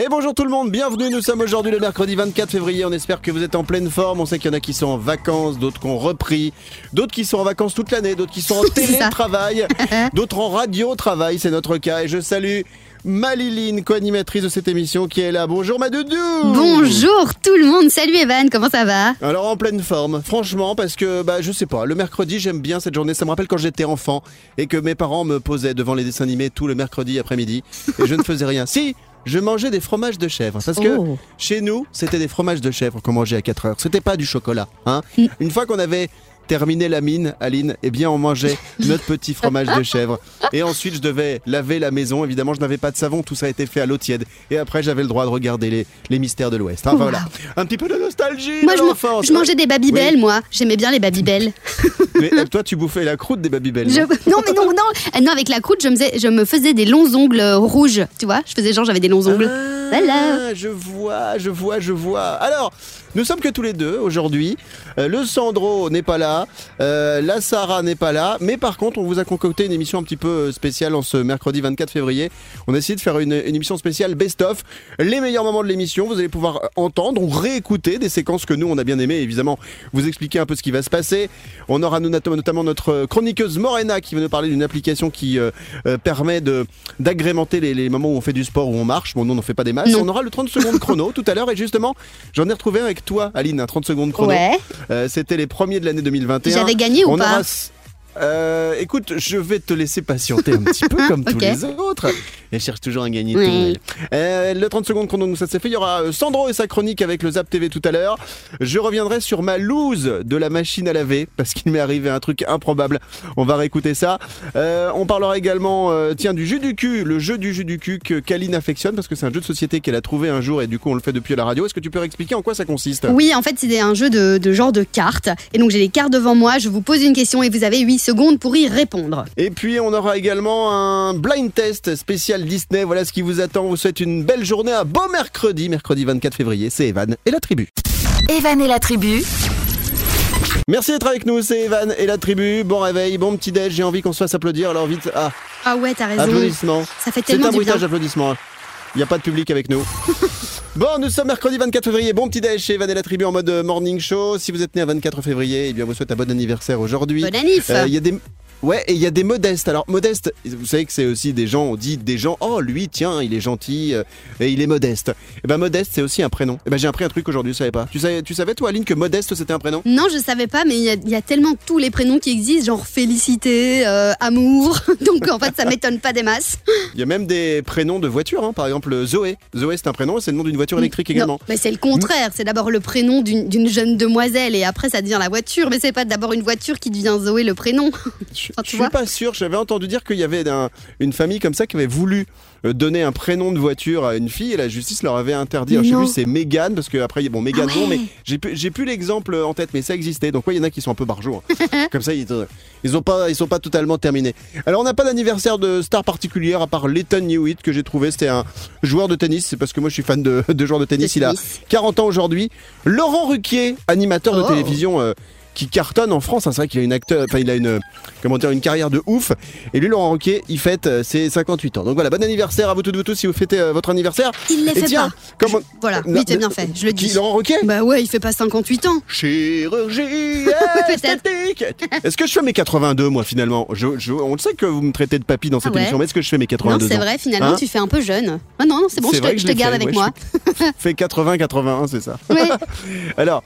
Et bonjour tout le monde, bienvenue, nous sommes aujourd'hui le mercredi 24 février, on espère que vous êtes en pleine forme, on sait qu'il y en a qui sont en vacances, d'autres qui ont repris, d'autres qui sont en vacances toute l'année, d'autres qui sont en télétravail, d'autres en radio-travail, c'est notre cas, et je salue Maliline, co-animatrice de cette émission qui est là. Bonjour ma doudou Bonjour tout le monde, salut Evan, comment ça va? Alors en pleine forme, franchement, parce que bah je sais pas, le mercredi j'aime bien cette journée. Ça me rappelle quand j'étais enfant et que mes parents me posaient devant les dessins animés tout le mercredi après-midi et je ne faisais rien. Si, je mangeais des fromages de chèvre parce que Oh. chez nous c'était des fromages de chèvre qu'on mangeait à 4 heures. C'était pas du chocolat, hein. Une fois qu'on avait terminé la mine, Aline, eh bien on mangeait notre petit fromage de chèvre. Et ensuite je devais laver la maison. Évidemment je n'avais pas de savon, tout ça a été fait à l'eau tiède. Et après j'avais le droit de regarder les, les mystères de l'Ouest. Enfin voilà, un petit peu de nostalgie Moi de je, mangeais des Babybel, Oui. moi, j'aimais bien les Babybel. Mais euh, toi, tu bouffais la croûte des Babybel. Je... non mais non, non, Euh, non avec la croûte je me, faisais, je me faisais des longs ongles euh, rouges, tu vois, je faisais genre j'avais des longs ongles. Ah, je vois, je vois, je vois. Alors, nous sommes que tous les deux aujourd'hui. Euh, le Sandro n'est pas là, euh, la Sarah n'est pas là, mais par contre, on vous a concocté une émission un petit peu euh, spéciale en ce mercredi 24 février. On a essayé de faire une, émission spéciale best-of, les meilleurs moments de l'émission. Vous allez pouvoir entendre ou réécouter des séquences que nous on a bien aimées. Évidemment, vous expliquer un peu ce qui va se passer. On aura notamment notre chroniqueuse Morena qui va nous parler d'une application qui permet d'agrémenter les, moments où on fait du sport, où on marche. Bon, nous on n'en fait pas des Non. On aura le 30 secondes chrono tout à l'heure et justement, j'en ai retrouvé un avec toi, Aline, un 30 secondes chrono. Ouais. Euh, C'était les premiers de l'année 2021. J'avais gagné ou On pas aura s- Euh, écoute, je vais te laisser patienter un petit peu comme tous Ok. les autres. Elle cherche toujours à gagner Oui. tout. Euh, le 30 secondes chrono, ça s'est fait. Il y aura euh, Sandro et sa chronique avec le Zap TV tout à l'heure. Je reviendrai sur ma loose de la machine à laver parce qu'il m'est arrivé un truc improbable. On va réécouter ça. Euh, on parlera également, tiens, du jus du cul, le jeu du jus du cul que Kaline affectionne parce que c'est un jeu de société qu'elle a trouvé un jour et du coup on le fait depuis à la radio. Est-ce que tu peux expliquer en quoi ça consiste? Oui, en fait, c'est un jeu de, de genre de cartes. Et donc, j'ai les cartes devant moi, je vous pose une question et vous avez 8 secondes pour y répondre. Et puis on aura également un blind test spécial Disney. Voilà ce qui vous attend. On vous souhaite une belle journée, un beau mercredi, mercredi 24 février. C'est Evan et la tribu. Evan et la tribu, Merci d'être avec nous, c'est Evan et la tribu. Bon réveil, bon petit déj. J'ai envie qu'on se fasse applaudir. Alors vite, ah, Ah ouais, t'as raison. applaudissements. Ça fait C'est tellement un du bien. bruitage d'applaudissements. Il n'y a pas de public avec nous. Bon, nous sommes mercredi 24 février. Bon petit déj chez Evan et la tribu en mode euh, morning show. Si vous êtes né à 24 février, eh bien, vous souhaite un bon anniversaire aujourd'hui. Bon anniv. Euh, Il y a des Ouais, et il y a des modestes. Alors, modeste, vous savez que c'est aussi des gens, on dit des gens, oh, lui, tiens, il est gentil, euh, et il est modeste. Et ben, modeste, c'est aussi un prénom. Et ben, j'ai appris un truc aujourd'hui, je savais pas. Tu savais, tu savais, toi, Aline, que modeste, c'était un prénom? Non, je savais pas, mais il y, a- il y a tellement tous les prénoms qui existent, genre félicité, euh, amour. Donc en fait, ça m'étonne pas des masses. Il y a même des prénoms de voitures, hein. par exemple, Zoé. Zoé, c'est un prénom, et c'est le nom d'une voiture électrique également. Non, mais c'est le contraire. C'est d'abord le prénom d'une jeune demoiselle et après ça devient la voiture. Mais c'est pas d'abord une voiture qui devient Zoé le prénom. Je, Enfin, je tu suis vois. pas sûr, j'avais entendu dire qu'il y avait un- une famille comme ça qui avait voulu euh, donner un prénom de voiture à une fille et la justice leur avait interdit. Alors, je sais Non. plus, c'est Mégane, parce que après, bon, Mégane, Ah non, ouais. mais j'ai plus, j'ai plus l'exemple en tête, mais ça existait. Donc, ouais, il y en a qui sont un peu barjots. hein. comme ça, ils, euh, ils ont pas, ils sont pas totalement terminés. Alors, on n'a pas d'anniversaire de star particulière à part Letton Hewitt que j'ai trouvé. C'était un joueur de tennis. C'est parce que moi, je suis fan de, de joueurs de tennis. De Il a tennis. 40 ans aujourd'hui. Laurent Ruquier, animateur de Oh. télévision. euh, qui cartonne en France, hein. c'est vrai qu'il a une acteur, enfin il a une, comment dire, une carrière de ouf. Et lui, Laurent Ruquier, il fête euh, ses 58 ans. Donc voilà, bon anniversaire à vous toutes, vous tous si vous fêtez euh, votre anniversaire. Il les Et fait tiens, pas. comment- Voilà, Non, oui, c'est mais- bien fait. Je le Qui, dis. Laurent Ruquier? Bah ouais, il fait pas 58 ans. Chirurgie esthétique. Est-ce que je fais mes 82 moi finalement? Je, je- On le sait que vous me traitez de papy dans cette Ah ouais émission, mais est-ce que je fais mes Non, 82 c'est ans? vrai, finalement, Hein? tu fais un peu jeune. Ah non, non, c'est bon, C'est je te, je garde fait, avec ouais, moi. Fait 80-81, c'est ça. Ouais. Alors,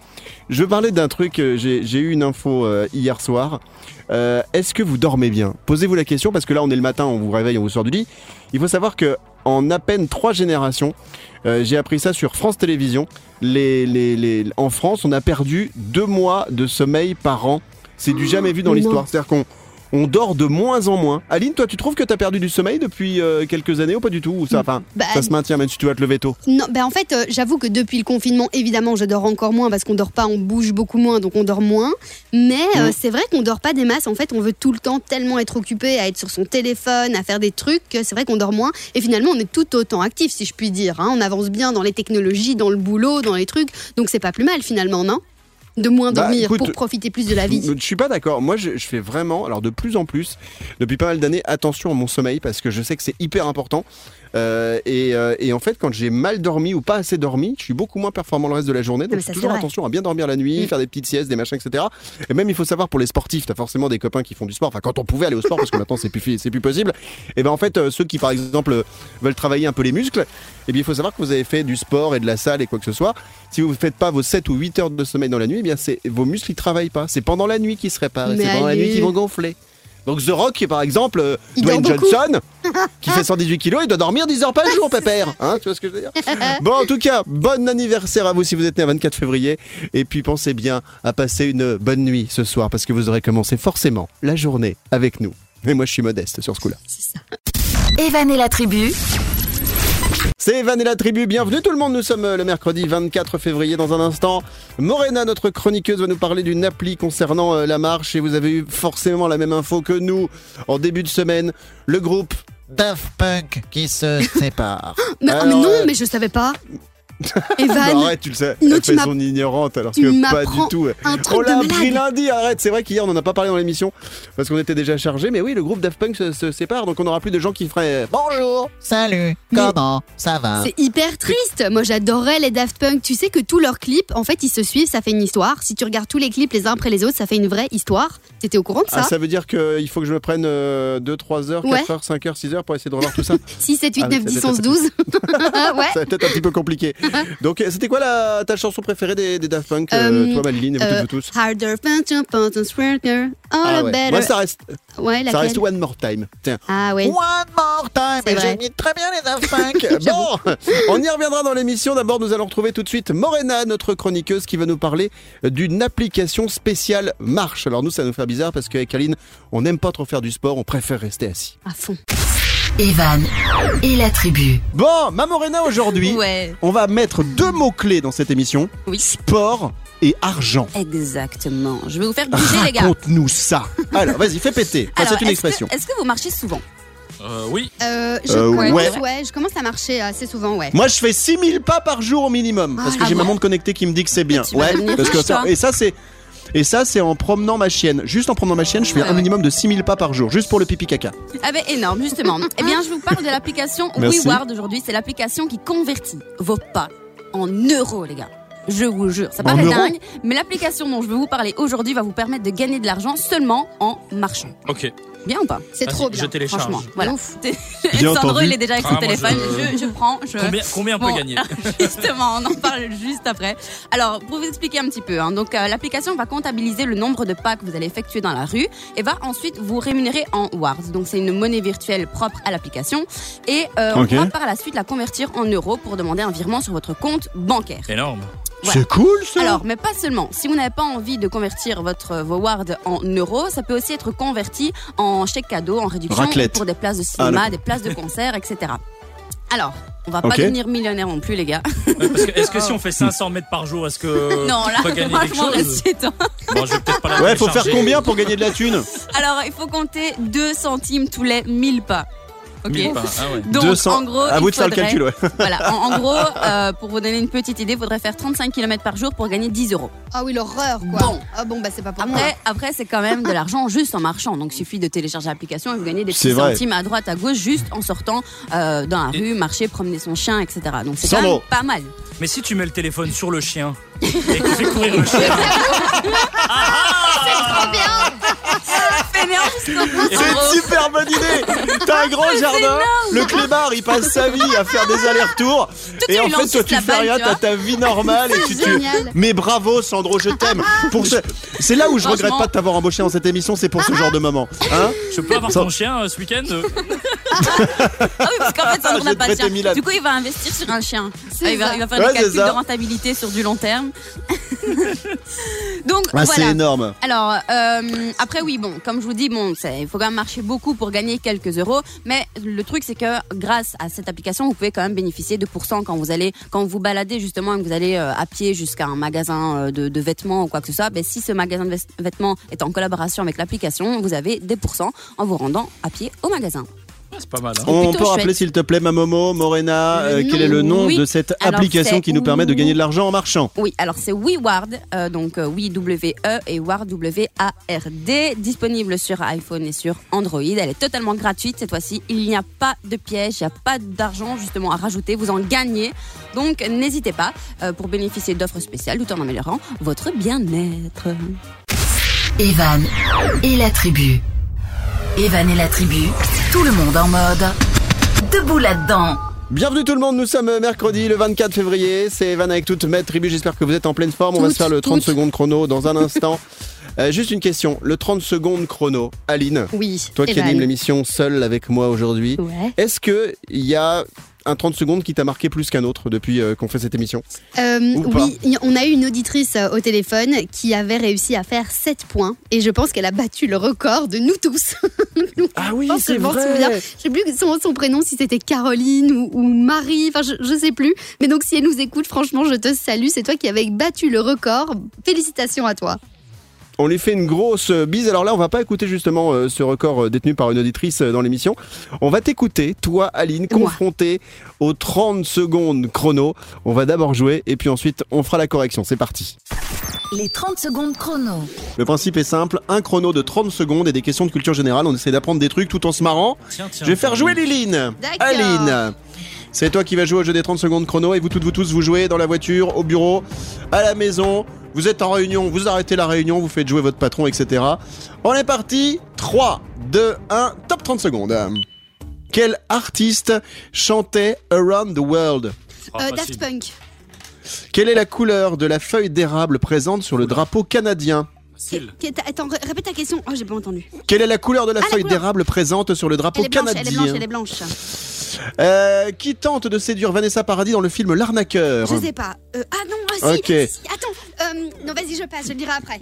je veux parler d'un truc, euh, j'ai eu une info euh, hier soir. Euh, Est-ce que vous dormez bien? Posez-vous la question parce que là on est le matin, on vous réveille, on vous sort du lit. Il faut savoir que en à peine trois générations, euh, j'ai appris ça sur France Télévisions. Les, les, les- en France, on a perdu deux mois de sommeil par an. C'est du jamais vu dans l'histoire. C'est-à-dire qu'on on dort de moins en moins. Aline, toi, tu trouves que tu as perdu du sommeil depuis euh, quelques années ou pas du tout Ou ça, enfin, Bah, ça se maintient même si tu vas te lever tôt? Non, ben en fait, euh, j'avoue que depuis le confinement, évidemment, je dors encore moins parce qu'on dort pas, on bouge beaucoup moins, donc on dort moins. Mais euh, Mm. c'est vrai qu'on dort pas des masses. En fait, on veut tout le temps tellement être occupé à être sur son téléphone, à faire des trucs, que c'est vrai qu'on dort moins. Et finalement, on est tout autant actif, si je puis dire. hein. On avance bien dans les technologies, dans le boulot, dans les trucs. Donc c'est pas plus mal finalement, non? De moins Bah, dormir écoute, pour profiter plus de la vie. Je suis pas d'accord. Moi, je, je fais vraiment, alors de plus en plus, depuis pas mal d'années, attention à mon sommeil parce que je sais que c'est hyper important. Euh, et, euh, et en fait, quand j'ai mal dormi ou pas assez dormi, je suis beaucoup moins performant le reste de la journée. Donc, ça, toujours attention à bien dormir la nuit, Mm. faire des petites siestes, des machins, etc. Et même, il faut savoir pour les sportifs, t'as forcément des copains qui font du sport. Enfin, quand on pouvait aller au sport, parce que maintenant c'est plus, c'est plus possible. Et ben en fait, euh, ceux qui par exemple veulent travailler un peu les muscles, eh bien, il faut savoir que vous avez fait du sport et de la salle et quoi que ce soit. Si vous ne faites pas vos 7 ou 8 heures de sommeil dans la nuit, eh bien, c'est, vos muscles ils travaillent pas. C'est pendant la nuit qu'ils se réparent. et C'est pendant la nuit qu'ils vont gonfler. Donc The Rock, par exemple, euh, Dwayne. Johnson, qui fait 118 kilos, il doit dormir 10 heures par jour, pépère. Hein, tu vois ce que je veux dire? Bon, en tout cas, bon anniversaire à vous si vous êtes né à 24 février. Et puis pensez bien à passer une bonne nuit ce soir, parce que vous aurez commencé forcément la journée avec nous. Et moi, je suis modeste sur ce coup-là. Evan et la tribu, C'est Evan et la tribu, bienvenue tout le monde, nous sommes euh, le mercredi 24 février dans un instant. Morena, notre chroniqueuse, va nous parler d'une appli concernant euh, la marche et vous avez eu forcément la même info que nous en début de semaine. Le groupe Daft Punk qui se sépare. Mais, ah, mais non, euh, mais je savais pas. Evan, Non, arrête, tu le sais, non, elle tu fait m'as- son ignorante alors tu que pas du tout. un truc On de l'a malade. appris lundi, arrête, c'est vrai qu'hier on n'en a pas parlé dans l'émission parce qu'on était déjà chargé, mais oui, le groupe Daft Punk se, se sépare donc on n'aura plus de gens qui feraient Bonjour, salut, Mais- comment ça va? C'est hyper triste. Moi, j'adorais les Daft Punk. Tu sais que tous leurs clips, en fait, ils se suivent, ça fait une histoire. Si tu regardes tous les clips les uns après les autres, ça fait une vraie histoire. T'étais au courant de Ah, ça? ça veut dire qu'il faut que je me prenne 2, 3 heures, 4 Ouais. heures, 5 heures, 6 heures pour essayer de revoir tout ça? 6, 7, 8, Ah oui, 9, ça 10, fait 11, 12. ouais. Ça va peut-être un petit peu compliqué. Donc, c'était quoi la, ta chanson préférée des, des Daft Punk, euh, Euh, toi, Maline, et vous, euh, vous tous? Harder, faster, faster, stronger, all Ah ouais. better. Moi, ça reste, Ouais, ça reste One More Time. Tiens. Ah ouais. One more time, vrai. j'imite très bien les Daft Punk. Bon, on y reviendra dans l'émission. D'abord, nous allons retrouver tout de suite Morena, notre chroniqueuse, qui va nous parler d'une application spéciale marche. Alors nous, ça nous fait bizarre parce qu'avec Aline, on n'aime pas trop faire du sport, on préfère rester assis. À fond. Evan et la tribu. Bon, ma Morena, aujourd'hui, Ouais, on va mettre deux mots-clés dans cette émission. Oui. Sport et argent. exactement. Je vais vous faire bouger, les gars. Raconte-nous ça. Alors, vas-y, fais péter. Enfin, Alors, c'est une est-ce que- expression. Est-ce que vous marchez souvent Euh, oui. Euh, je Euh, commence, ouais. ouais. je commence à marcher assez souvent, ouais. Moi, je fais 6000 pas par jour au minimum. Parce que Ah j'ai ma bon montre connectée qui me dit que c'est bien. Tu vas Ouais, devenir parce que riche, ça, toi. et ça, c'est. Et ça, c'est en promenant ma chienne. Juste en promenant ma chienne, je fais Ouais, un ouais. minimum de 6000 pas par jour, juste pour le pipi caca. Ah ben énorme, justement. eh bien, je vous parle de l'application. WeWard aujourd'hui. C'est l'application qui convertit vos pas en euros, les gars. Je vous jure, ça paraît dingue, mais l'application dont je veux vous parler aujourd'hui va vous permettre de gagner de l'argent seulement en marchant. Ok. Bien ou pas C'est trop bien. Je télécharge. Franchement, voilà. Ouf. Bien Sandro, entendu. il est déjà avec Ah, son moi, téléphone. je- Je... je prends, je... Combien, combien on Bon. peut gagner Justement, on en parle juste après. Alors, pour vous expliquer un petit peu, hein, donc euh, l'application va comptabiliser le nombre de pas que vous allez effectuer dans la rue et va ensuite vous rémunérer en wards. Donc, c'est une monnaie virtuelle propre à l'application et euh, on pourra par la suite la convertir en euros pour demander un virement sur votre compte bancaire. Énorme. Voilà. C'est cool ça Alors, mais pas seulement. Si vous n'avez pas envie de convertir votre vos wards en euros, ça peut aussi être converti en chèque cadeau, en réduction Raclette. pour des places de Ah, cinéma, d'accord. des places de concert, etc. Alors, on va pas devenir millionnaire non plus, les gars. Ouais, Est-ce que si on fait 500 mètres par jour, est-ce que non, là, on peut gagner quelque chose. Bon, je vais peut-être pas la Ouais, faut faire combien pour gagner de la thune Alors, il faut compter 2 centimes tous les 1000 pas. Ok. 1000 pas. Ah ouais. Donc, 200. en gros, à vous de faire le calcul, ouais. Voilà, en, en gros, euh, pour vous donner une petite idée, il faudrait faire 35 km par jour pour gagner 10 euros. Ah oui, l'horreur, quoi. Bon. Ah bon, bah c'est pas pour moi. Après, après c'est quand même de l'argent juste en marchant. Donc, il suffit de télécharger l'application et vous gagnez des C'est petits vrai. centimes à droite, à gauche, juste en sortant euh, dans la rue, marcher, promener son chien, etc. Donc, c'est quand même pas mal. Mais si tu mets le téléphone sur le chien et que tu fais courir le chien, Fainéant, justement. C'est une super bonne idée T'as un grand jardin, le clébard il passe sa vie à faire des allers-retours et en fait toi tu fais rien, t'as ta vie normale et tu. Mais bravo Sandro, je t'aime pour ce... C'est là où je regrette pas de t'avoir embauché dans cette émission, c'est pour ce genre de moment. Hein je peux avoir ton chien euh, ce week-end euh Ah oui, parce qu'en fait, Sandro n'a pas de chien. 1000 Du coup, il va investir sur un chien. C'est Ah, il, va, il va faire Ouais, des c'est calculs de rentabilité sur du long terme. Donc, Ah, c'est voilà. énorme. Alors, euh, après, oui, bon, comme je vous dis, bon, il faut quand même marcher beaucoup pour gagner quelques euros. Mais le truc, c'est que grâce à cette application, vous pouvez quand même bénéficier de pourcents quand vous allez, quand vous baladez justement et que vous allez euh, à pied jusqu'à un magasin euh, de, vêtements ou quoi que ce soit. Ben, si ce magasin de vêt- vêtements est en collaboration avec l'application, vous avez des pourcents en vous rendant à pied au magasin. C'est pas mal. Hein. On peut rappeler s'il te plaît, ma Momo, Morena, euh, quel est le nom, oui. de cette Alors, application qui nous permet de gagner de l'argent en marchant? Oui, alors c'est WeWard, euh, donc euh, oui W-E et Ward W-A-R-D, disponible sur iPhone et sur Android. Elle est totalement gratuite cette fois-ci. Il n'y a pas de piège, il n'y a pas d'argent justement à rajouter. Vous en gagnez. Donc n'hésitez pas euh, pour bénéficier d'offres spéciales tout en améliorant votre bien-être. Evan et la tribu. Evan et la tribu, tout le monde en mode debout là-dedans. Bienvenue tout le monde, nous sommes mercredi le 24 février, c'est Evan avec toute ma tribu, j'espère que vous êtes en pleine forme, on va se faire le 30 toutes. secondes chrono dans un instant. Euh, juste une question, le 30 secondes chrono, Aline, Oui. toi qui Evan. anime l'émission seule avec moi aujourd'hui, Ouais. est-ce que il y a un 30 secondes qui t'a marqué plus qu'un autre depuis euh, qu'on fait cette émission Euh, oui, on a eu une auditrice euh, au téléphone qui avait réussi à faire 7 points et je pense qu'elle a battu le record de nous tous. Ah oui, pense que je souviens. Je sais plus son, son prénom, si c'était Caroline ou, ou Marie, enfin je, je sais plus. Mais donc si elle nous écoute, franchement, je te salue. C'est toi qui avais battu le record. Félicitations à toi. On lui fait une grosse bise. Alors là, on va pas écouter justement euh, ce record euh, détenu par une auditrice euh, dans l'émission. On va t'écouter, toi, Aline, Moi. confrontée aux 30 secondes chrono. On va d'abord jouer et puis ensuite on fera la correction. C'est parti. Les 30 secondes chrono. Le principe est simple un chrono de 30 secondes et des questions de culture générale. On essaie d'apprendre des trucs tout en se marrant. Tiens, tiens. Je vais faire jouer Liline. Aline. C'est toi qui vas jouer au jeu des 30 secondes chrono et vous toutes vous tous vous jouez dans la voiture, au bureau, à la maison. Vous êtes en réunion, vous arrêtez la réunion, vous faites jouer votre patron, etc. On est parti. 3, 2, 1, top 30 secondes. Quel artiste chantait Around the World? Ah, Euh. Daft Punk. Quelle est la couleur de la feuille d'érable présente sur le drapeau canadien? Facile. Attends, ré- répète ta question. Oh, j'ai pas entendu. Quelle est la couleur de la Ah, la feuille couleur. d'érable présente sur le drapeau Elle est blanche, elle est canadien? blanche, elle est blanche. Euh, Qui tente de séduire Vanessa Paradis dans le film L'arnaqueur Je sais pas. Euh, ah non, ah, si, Ok. si. Attends, euh, non, vas-y, je passe, je le dirai après.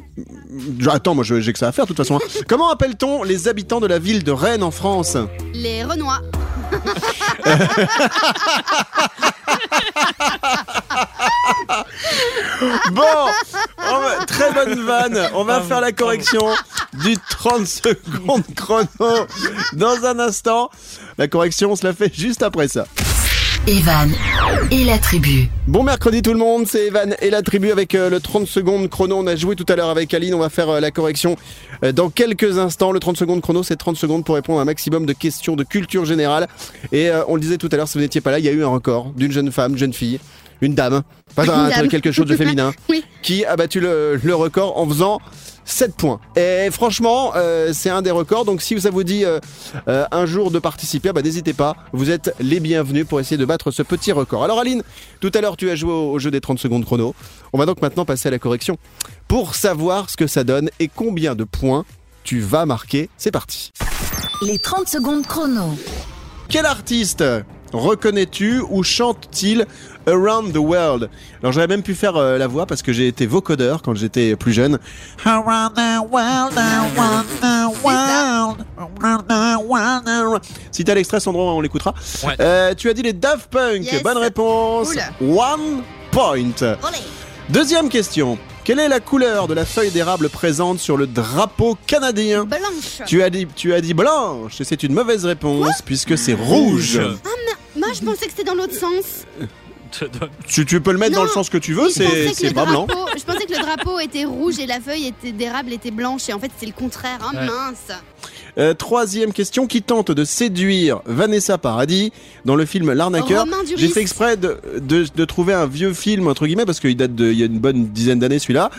Attends, moi je- j'ai que ça à faire de toute façon. hein. Comment appelle-t-on les habitants de la ville de Rennes en France Les Renois. Bon, on va- très bonne vanne. On va faire la correction du 30 secondes chrono dans un instant. La correction, on se la fait juste après ça. Evan et la tribu. Bon mercredi tout le monde, c'est Evan et la tribu avec euh, le 30 secondes chrono. On a joué tout à l'heure avec Aline, on va faire euh, la correction euh, dans quelques instants. Le 30 secondes chrono, c'est 30 secondes pour répondre à un maximum de questions de culture générale. Et on le disait tout à l'heure, si vous n'étiez pas là, il y a eu un record d'une jeune femme, jeune fille, une dame, pas un- Une dame. quelque chose de féminin, Oui. qui a battu le, le record en faisant 7 points. Et franchement, euh, c'est un des records. Donc si ça vous dit euh, euh, un jour de participer, bah, n'hésitez pas. Vous êtes les bienvenus pour essayer de battre ce petit record. Alors Aline, tout à l'heure tu as joué au, au jeu des 30 secondes chrono. On va donc maintenant passer à la correction pour savoir ce que ça donne et combien de points tu vas marquer. C'est parti. Les 30 secondes chrono. Quel artiste reconnais-tu ou chante-t-il Around the World Alors j'aurais même pu faire euh, la voix parce que j'ai été vocodeur quand j'étais plus jeune. Around the world, around the world, around the world, around- Si t'as l'extrait, Sandro, on l'écoutera. Ouais. Euh, tu as dit les Daft Punk. Yes. Bonne réponse. Cool. One point. Deuxième question. Quelle est la couleur de la feuille d'érable présente sur le drapeau canadien? Blanche. tu as, dit, tu as dit blanche et c'est une mauvaise réponse puisque c'est rouge. Moi, je pensais que c'était dans l'autre sens. Tu, tu peux le mettre Non. dans le sens que tu veux, c'est pas blanc. drapeau- Je pensais que le drapeau était rouge et la feuille était d'érable était blanche et en fait c'est le contraire. Hein, Ouais. mince. Euh, troisième question. Qui tente de séduire Vanessa Paradis dans le film L'arnaqueur Romain Duris. J'ai fait exprès de, de, de trouver un vieux film, entre guillemets, parce qu'il date de, il y a une bonne dizaine d'années celui-là.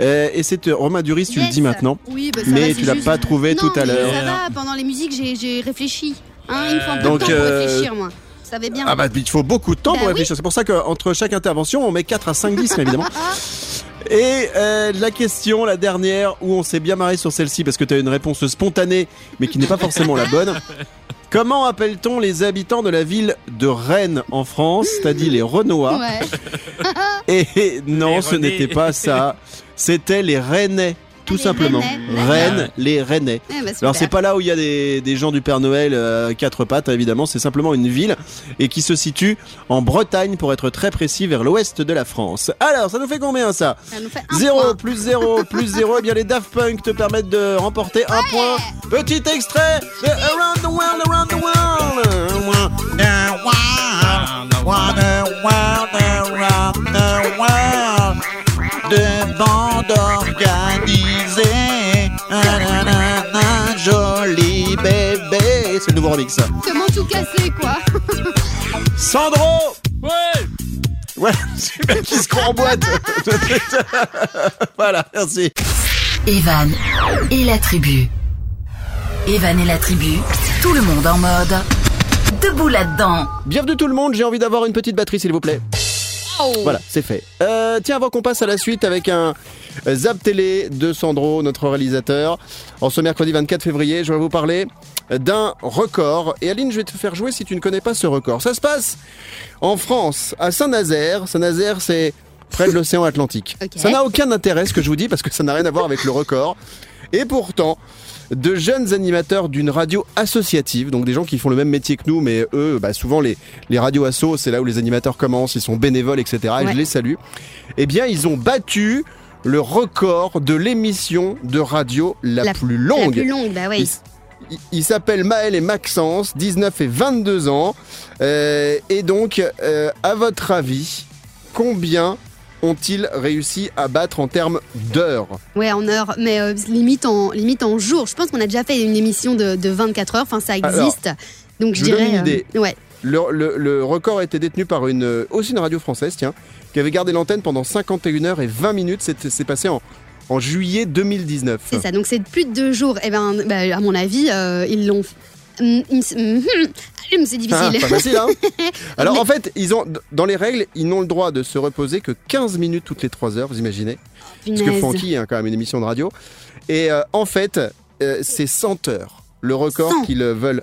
Euh, et c'est euh, Romain Duris, tu le dis maintenant. Oui, bah, ça Mais va, tu l'as juste- pas trouvé Non, tout à l'heure. Ça va. Pendant les musiques, j'ai réfléchi. Hein, il me faut un peu Donc, de temps pour euh, réfléchir, moi. Va bien. Ah bah il faut beaucoup de temps Bah pour oui. réfléchir. C'est pour ça qu'entre chaque intervention, on met 4 à 5 10 évidemment. Et euh, la question, la dernière, où on s'est bien marré sur celle-ci parce que tu as une réponse spontanée, mais qui n'est pas forcément la bonne. Comment appelle-t-on les habitants de la ville de Rennes en France? Dit les Renois. Ouais. Et non, Les ce n'était pas ça. C'était les Rennais, tout Les simplement. Rennais, Rennes, les Rennais. Eh bah, Alors c'est pas là où il y a des, des gens du Père Noël euh, quatre pattes évidemment, c'est simplement une ville et qui se situe en Bretagne pour être très précis vers l'ouest de la France. Alors ça nous fait combien ça Ça nous fait un 0 point. plus 0 plus 0 Eh bien les Daft Punk te permettent de remporter un point. Petit extrait de Around the World, Around the World. The world, nouveau remix. Comment tout casser, quoi Sandro Ouais Ouais, c'est le mec qui se croit en boîte. voilà, merci. Evan et la tribu. Evan et la tribu, tout le monde en mode. Debout là-dedans. Bienvenue tout le monde, j'ai envie d'avoir une petite batterie s'il vous plaît. Oh. Voilà, c'est fait. Euh, tiens, avant qu'on passe à la suite avec un Zap Télé de Sandro, notre réalisateur, en ce mercredi 24 février, je vais vous parler d'un record. Et Aline, je vais te faire jouer si tu ne connais pas ce record. Ça se passe en France, à Saint-Nazaire. Saint-Nazaire, c'est près de l'océan Atlantique. Ça n'a aucun intérêt ce que je vous dis parce que ça n'a rien à voir avec le record. Et pourtant, de jeunes animateurs d'une radio associative, donc des gens qui font le même métier que nous, mais eux, bah, souvent les, les radios assos, c'est là où les animateurs commencent, ils sont bénévoles, etc. Et Ouais. je les salue. Eh bien, ils ont battu le record de l'émission de radio la, La- plus La longue. plus longue, bah oui. Ils- ils s'appellent Maël et Maxence, 19 et 22 ans. Euh, et donc, euh, à votre avis, combien ont-ils réussi à battre en termes d'heures? Ouais, en heure, mais euh, limite, en, limite en jour. Je pense qu'on a déjà fait une émission de, de 24 heures, enfin ça existe. Donc je, je vous donne dirais. une idée. ouais. Le, le- le record a été détenu par une, euh, aussi une radio française, tiens, qui avait gardé l'antenne pendant 51 heures et 20 minutes. C'est passé en, en juillet 2019. C'est ça, donc c'est plus de deux jours. Et ben, bah, à mon avis, euh, ils l'ont. Hum, c'est Ah, difficile. pas facile, hein Alors Mais- en fait, ils ont, dans les règles, ils n'ont le droit de se reposer que 15 minutes toutes les 3 heures, vous imaginez Parce que. Francky a quand même une émission de radio. Et euh, en fait, euh, c'est 100 heures. Le record 100. qu'ils veulent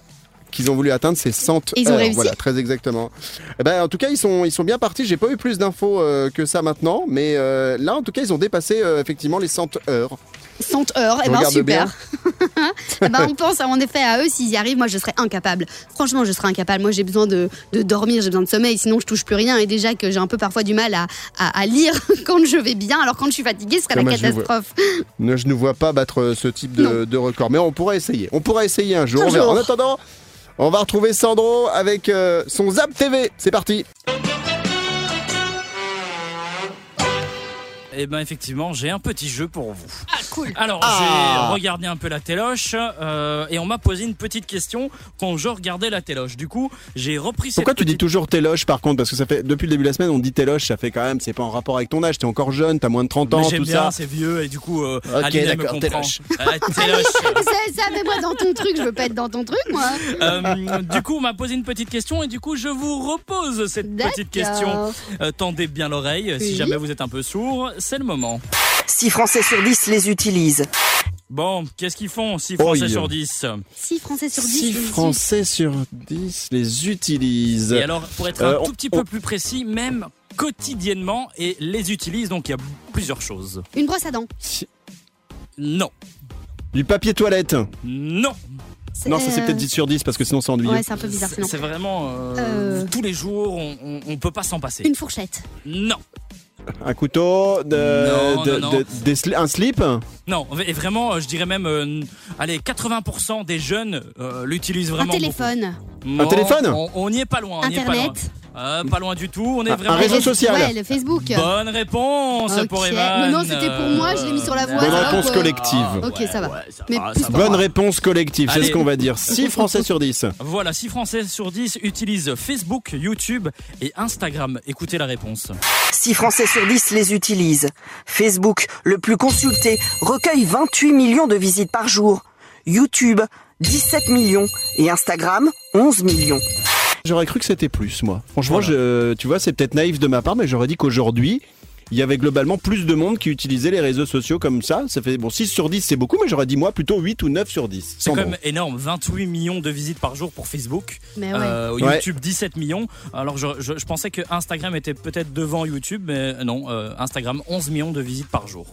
qu'ils ont voulu atteindre, c'est 100 Et ils ont heures. réussi Voilà, très exactement. Eh ben, en tout cas, ils sont, ils sont bien partis. J'ai pas eu plus d'infos euh, que ça maintenant, mais euh, là, en tout cas, ils ont dépassé euh, effectivement les 100 heures. 100 heures, Je ben super. Eh ben, on pense en effet à eux, s'ils y arrivent, moi je serais incapable. Franchement, je serais incapable. Moi j'ai besoin de, de dormir, j'ai besoin de sommeil, sinon je touche plus rien. Et déjà que j'ai un peu parfois du mal à, à, à lire quand je vais bien, alors quand je suis fatiguée, ce serait la catastrophe. Je ne vois pas battre euh, ce type de, record, mais on pourrait essayer. On pourrait essayer un jour. Un jour. En attendant, on va retrouver Sandro avec euh, son Zap TV. C'est parti. Eh ben effectivement, j'ai un petit jeu pour vous. Ah, cool. Alors, Ah. j'ai regardé un peu la téloche euh, et on m'a posé une petite question quand je regardais la téloche. Du coup, j'ai repris cette Pourquoi tu dis toujours téloche par contre? Parce que ça fait depuis le début de la semaine, on dit téloche, ça fait quand même, c'est pas en rapport avec ton âge, t'es encore jeune, t'as moins de 30 Mais ans, J'aime tout bien, ça. c'est vieux et du coup, euh, Ok, d'accord, comprend. téloche. Euh, téloche. Ça, mais moi dans ton truc, je veux pas être dans ton truc, moi. Euh, du coup, on m'a posé une petite question et du coup, je vous repose cette petite question. Euh, tendez bien l'oreille, si jamais vous êtes un peu sourd, c'est le moment. 6 Français sur 10 les utilisent. Bon, qu'est-ce qu'ils font 6 Oh, Français sur 10 6 Français sur 10. 6 je Français sur 10 les utilisent. Et alors, pour être Euh, un on- tout petit on- peu plus précis, même quotidiennement, et les utilisent, donc il y a plusieurs choses. Une brosse à dents. Si- Non, Du papier toilette. non, Non, ça c'est euh, peut-être 10 sur 10 parce que sinon c'est ennuyeux. Ouais, c'est un peu bizarre c'est vraiment euh, Euh. tous les jours, on, on, on peut pas s'en passer. Une fourchette. Non, Un couteau, de, Non, de- non, non. de- des sli- un slip. non, et vraiment, euh, je dirais même, euh, allez, 80% des jeunes euh, l'utilisent Un vraiment. téléphone. beaucoup. Un téléphone on, on n'y est pas loin. on y est pas loin. Internet. Euh, pas loin du tout. On est vraiment. un réseau social. Ouais, le Facebook. Bonne réponse pour Evan. Mais non, c'était pour moi, je l'ai mis sur la voie, Bonne réponse collective. Ok, ça va. ça Mais va, plus ça pour va. Bonne réponse collective, c'est ce qu'on va dire. 6 Français sur 10. Voilà, 6 Français sur 10 utilisent Facebook, YouTube et Instagram. Écoutez la réponse. 6 Français sur 10 les utilisent. Facebook, le plus consulté, recueille 28 millions de visites par jour. YouTube, 17 millions. Et Instagram, 11 millions. J'aurais cru que c'était plus, moi. Franchement, je, tu vois, c'est peut-être naïf de ma part, mais j'aurais dit qu'aujourd'hui, il y avait globalement plus de monde qui utilisait les réseaux sociaux comme ça. Ça fait bon 6 sur 10 c'est beaucoup, mais j'aurais dit moi plutôt 8 ou 9 sur 10. C'est quand même énorme, 28 millions de visites par jour pour Facebook. Mais ouais. Euh, Ouais. YouTube 17 millions. Alors je, je- je pensais que Instagram était peut-être devant YouTube, mais non, euh, Instagram 11 millions de visites par jour.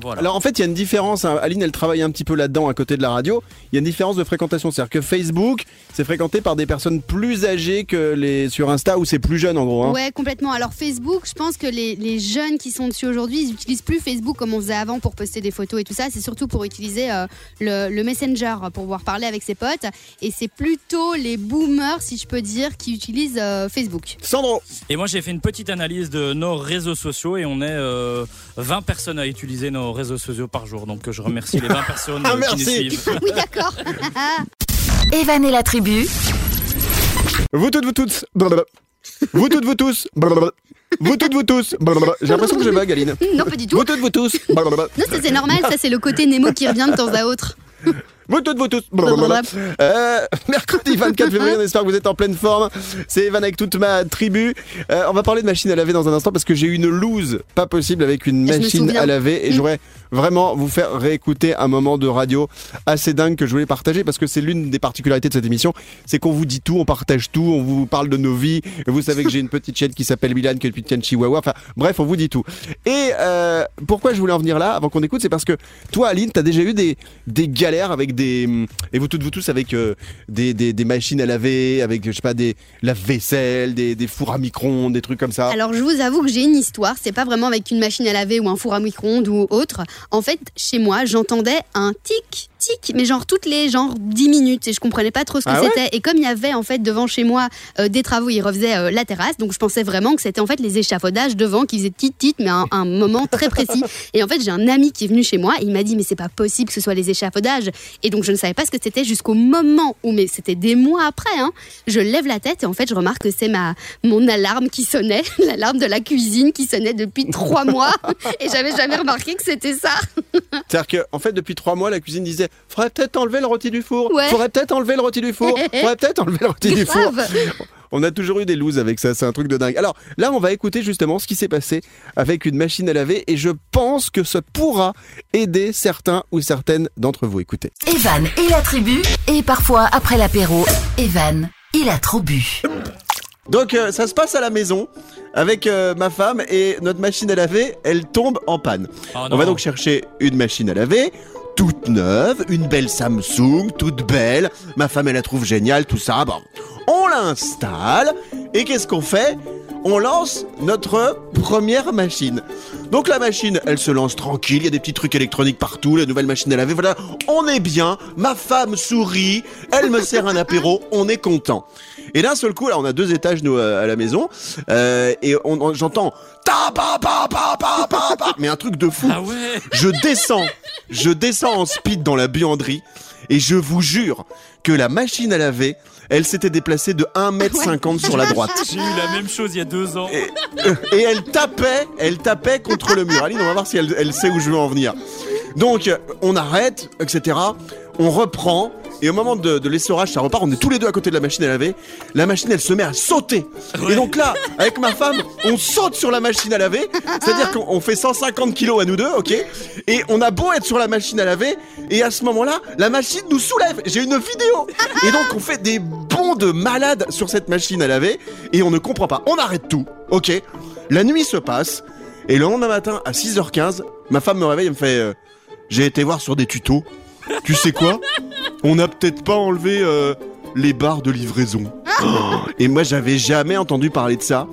Voilà. Alors en fait, il y a une différence. hein. Aline, elle travaille un petit peu là-dedans à côté de la radio. Il y a une différence de fréquentation. C'est-à-dire que Facebook, c'est fréquenté par des personnes plus âgées que les sur Insta où c'est plus jeune en gros. hein. Ouais, complètement. Alors Facebook, je pense que les, les jeunes qui sont dessus aujourd'hui, ils utilisent plus Facebook comme on faisait avant pour poster des photos et tout ça. C'est surtout pour utiliser euh, le, le Messenger pour pouvoir parler avec ses potes. Et c'est plutôt les boomers, si je peux dire, qui utilisent euh, Facebook. Sandro, Et moi j'ai fait une petite analyse de nos réseaux sociaux et on est euh, 20 personnes à utiliser nos réseaux sociaux par jour. Donc je remercie les 20 personnes Ah, qui merci. nous suivent. Oui, d'accord. Evan et la tribu, vous toutes, vous tous, blablabla. vous toutes, vous tous, blablabla. vous toutes, vous tous. blablabla. J'ai l'impression que je bug, Aline. non, pas du tout. Vous toutes, vous tous. blablabla. Non, ça c'est normal, ça c'est le côté Nemo qui revient de temps à autre. Vous toutes, vous tous. Euh, mercredi 24 février, on espère que vous êtes en pleine forme. C'est Evan avec toute ma tribu. Euh, on va parler de machine à laver dans un instant parce que j'ai eu une loose pas possible avec une machine à laver et Mm. j'aurais vraiment vous faire réécouter un moment de radio assez dingue que je voulais partager parce que c'est l'une des particularités de cette émission, c'est qu'on vous dit tout, on partage tout, on vous parle de nos vies. Vous savez que j'ai une petite chaîne qui s'appelle Milan, qui est une petite Chihuahua. Enfin, bref, on vous dit tout. Et euh, pourquoi je voulais en venir là avant qu'on écoute, c'est parce que toi, Aline, t'as déjà eu des, des galères avec et vous toutes vous tous avec euh, des, des, machines à laver, avec je sais pas des la vaisselle, des, des fours à micro-ondes, des trucs comme ça. Alors je vous avoue que j'ai une histoire, c'est pas vraiment avec une machine à laver ou un four à micro-ondes ou autre. En fait, chez moi, j'entendais un tic mais genre toutes les genre 10 minutes et je comprenais pas trop ce que Ah ouais c'était. Et comme il y avait en fait devant chez moi euh, des travaux, ils refaisaient euh, la terrasse, donc je pensais vraiment que c'était en fait les échafaudages devant qui faisaient tit tit, mais à un, un moment très précis. Et en fait, j'ai un ami qui est venu chez moi et il m'a dit mais c'est pas possible que ce soit les échafaudages. Et donc je ne savais pas ce que c'était jusqu'au moment où, mais c'était des mois après, hein, je lève la tête et en fait je remarque que c'est ma mon alarme qui sonnait, l'alarme de la cuisine qui sonnait depuis trois mois et j'avais jamais remarqué que c'était ça. C'est-à-dire que en fait depuis trois mois, la cuisine disait faudrait peut-être enlever le rôti du four, Ouais. faudrait peut-être enlever le rôti du four, faudrait peut-être enlever le rôti du four. On a toujours eu des looses avec ça, c'est un truc de dingue. Alors là, on va écouter justement ce qui s'est passé avec une machine à laver et je pense que ça pourra aider certains ou certaines d'entre vous. Écoutez. Evan et la tribu, et parfois après l'apéro, Evan, il a trop bu. Donc euh, ça se passe à la maison avec euh, ma femme et notre machine à laver, elle tombe en panne. Oh On va donc chercher une machine à laver toute neuve, une belle Samsung, toute belle. Ma femme elle la trouve géniale, tout ça. Bon, on l'installe et qu'est-ce qu'on fait? On lance notre première machine. Donc la machine, elle se lance tranquille, il y a des petits trucs électroniques partout, la nouvelle machine à laver, voilà, on est bien, ma femme sourit, elle me sert un apéro, on est content. Et d'un seul coup, là, on a deux étages, nous, euh, à la maison, euh, et on, on- j'entends ta pa pa pa pa pa pa mais un truc de fou. Ah ouais. Je descends, je descends en speed dans la buanderie et je vous jure que la machine à laver, elle s'était déplacée de 1m50 sur la droite. J'ai eu la même chose il y a deux ans. Et, et elle tapait, elle tapait contre le mur. Aline, on va voir si elle, elle sait où je veux en venir. Donc, euh, on arrête, etc. On reprend. Et au moment de, de l'essorage, ça repart. On est tous les deux à côté de la machine à laver. La machine, elle se met à sauter. Et donc là, avec ma femme, on saute sur la machine à laver. C'est-à-dire qu'on on fait 150 kilos à nous deux, ok? Et on a beau être sur la machine à laver. Et à ce moment-là, la machine nous soulève. J'ai une vidéo. Et donc, on fait des bonds de malade sur cette machine à laver. Et on ne comprend pas. On arrête tout, ok? La nuit se passe. Et le lendemain matin, à 6h15, ma femme me réveille et me fait euh, J'ai été voir sur des tutos. Tu sais quoi? On n'a peut-être pas enlevé euh, les barres de livraison. Et moi, j'avais jamais entendu parler de ça.